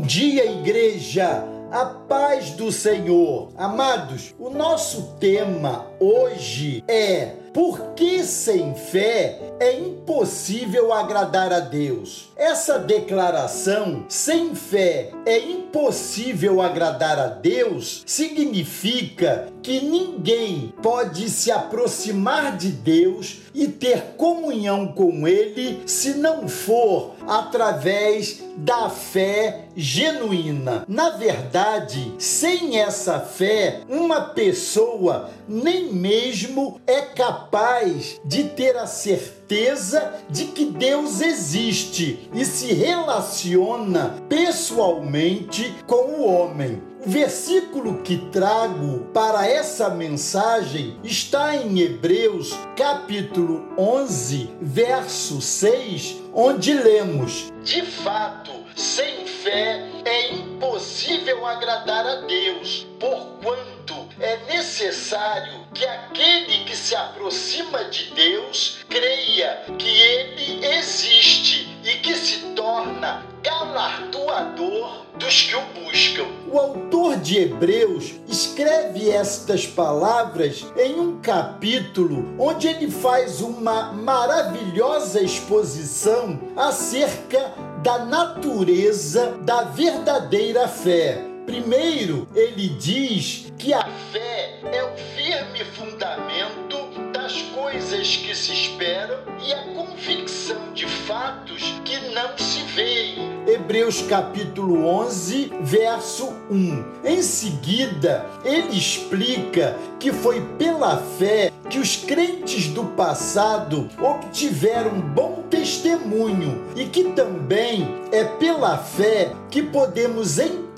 Bom dia, igreja! A paz do Senhor. Amados, o nosso tema hoje é por que sem fé é impossível agradar a Deus? Essa declaração, sem fé é impossível agradar a Deus, significa que ninguém pode se aproximar de Deus e ter comunhão com Ele se não for através da fé genuína. Na verdade, sem essa fé, uma pessoa nem mesmo é capaz de ter a certeza de que Deus existe e se relaciona pessoalmente com o homem. O versículo que trago para essa mensagem está em Hebreus, capítulo 11, verso 6, onde lemos: De fato, sem fé é impossível agradar a Deus, porquanto é necessário que aquele que se aproxima de Deus creia que ele existe e que se torna galardoador dos que o buscam. O autor de Hebreus escreve estas palavras em um capítulo onde ele faz uma maravilhosa exposição acerca da natureza da verdadeira fé. Primeiro, ele diz que a fé é o firme fundamento das coisas que se esperam e a convicção de fatos que não se veem. Hebreus capítulo 11, verso 1. Em seguida, ele explica que foi pela fé que os crentes do passado obtiveram bom testemunho e que também é pela fé que podemos entender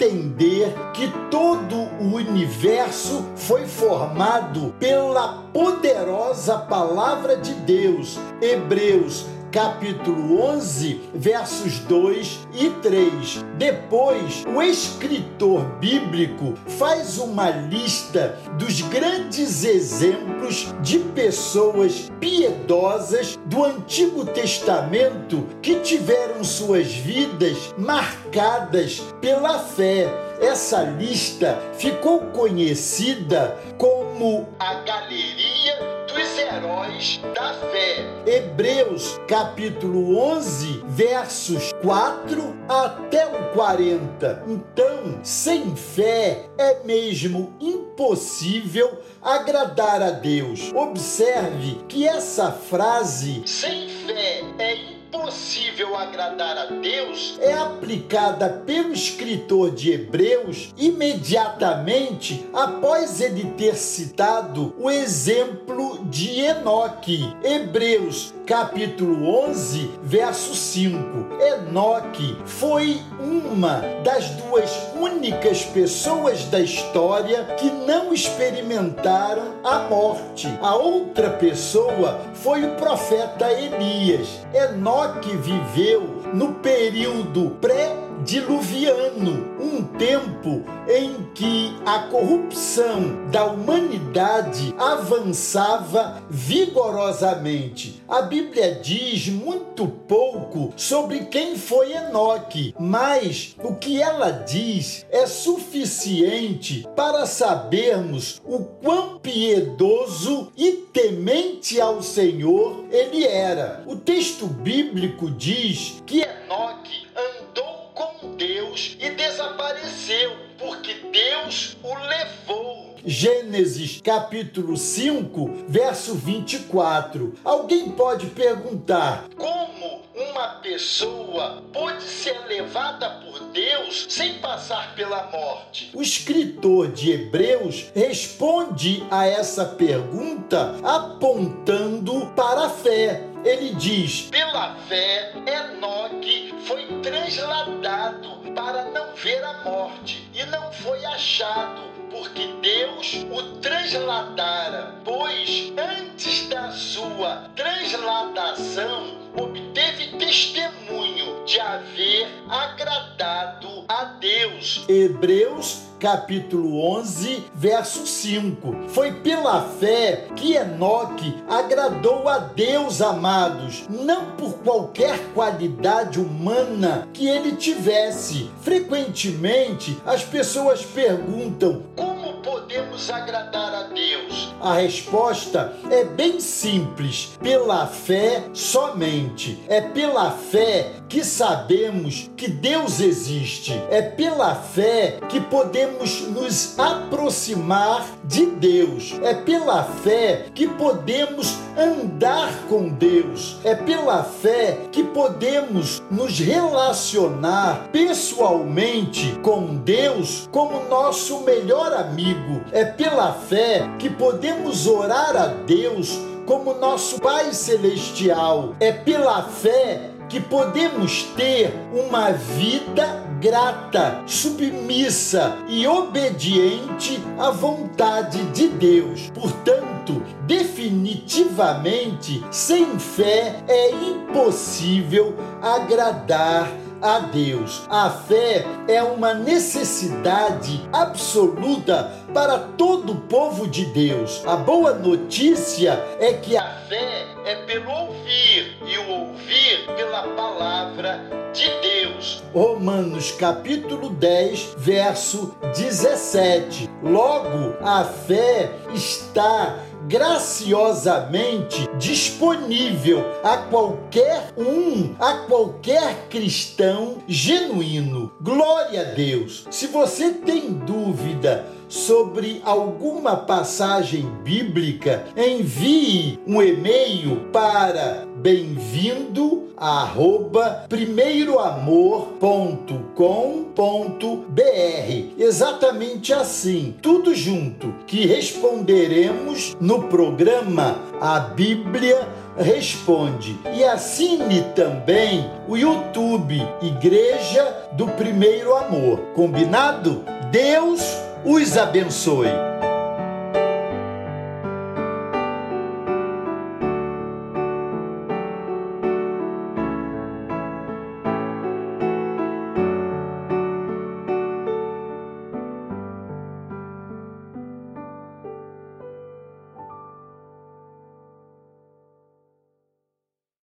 que todo o universo foi formado pela poderosa palavra de Deus. Hebreus capítulo 11, versos 2 e 3. Depois, o escritor bíblico faz uma lista dos grandes exemplos de pessoas piedosas do Antigo Testamento que tiveram suas vidas marcadas pela fé. Essa lista ficou conhecida como a Galeria heróis da fé. Hebreus capítulo 11, versos 4 até o 40. Então, sem fé é mesmo impossível agradar a Deus. Observe que essa frase, sem fé é impossível impossível agradar a Deus é aplicada pelo escritor de Hebreus imediatamente após ele ter citado o exemplo de Enoque. Hebreus capítulo 11, verso 5. Enoque foi uma das duas únicas pessoas da história que não experimentaram a morte. A outra pessoa foi o profeta Elias. Enoque viveu no período pré diluviano, um tempo em que a corrupção da humanidade avançava vigorosamente. A Bíblia diz muito pouco sobre quem foi Enoque, mas o que ela diz é suficiente para sabermos o quão piedoso e temente ao Senhor ele era. O texto bíblico diz que Enoque Deus o levou. Gênesis capítulo 5, verso 24. Alguém pode perguntar: como uma pessoa pode ser levada por Deus sem passar pela morte? O escritor de Hebreus responde a essa pergunta apontando para a fé ele diz: pela fé, Enoque foi transladado para não ver a morte e não foi achado, porque Deus o transladara, pois antes da sua transladação obteve testemunho de haver agradado a Deus. Hebreus capítulo 11, verso 5. Foi pela fé que Enoque agradou a Deus, amados, não por qualquer qualidade humana que ele tivesse. Frequentemente as pessoas perguntam: como podemos agradar a Deus? A resposta é bem simples: pela fé somente. É pela fé que sabemos que Deus existe. É pela fé que podemos nos aproximar de Deus. É pela fé que podemos andar com Deus. É pela fé que podemos nos relacionar pessoalmente com Deus como nosso melhor amigo. É pela fé que podemos orar a Deus como nosso Pai Celestial. É pela fé que podemos ter uma vida grata, submissa e obediente à vontade de Deus. Portanto, definitivamente, sem fé é impossível agradar a Deus. A fé é uma necessidade absoluta para todo o povo de Deus. A boa notícia é que a fé é pelo ouvir e o ouvir pela palavra de Deus. Romanos capítulo 10, verso 17. Logo, a fé está graciosamente disponível a qualquer um, a qualquer cristão genuíno. Glória a Deus! Se você tem dúvida sobre alguma passagem bíblica, envie um e-mail para bem-vindo arroba primeiroamor.com.br exatamente assim, tudo junto, que responderemos no programa A Bíblia Responde. E assine também o YouTube Igreja do Primeiro Amor. Combinado? Deus os abençoe.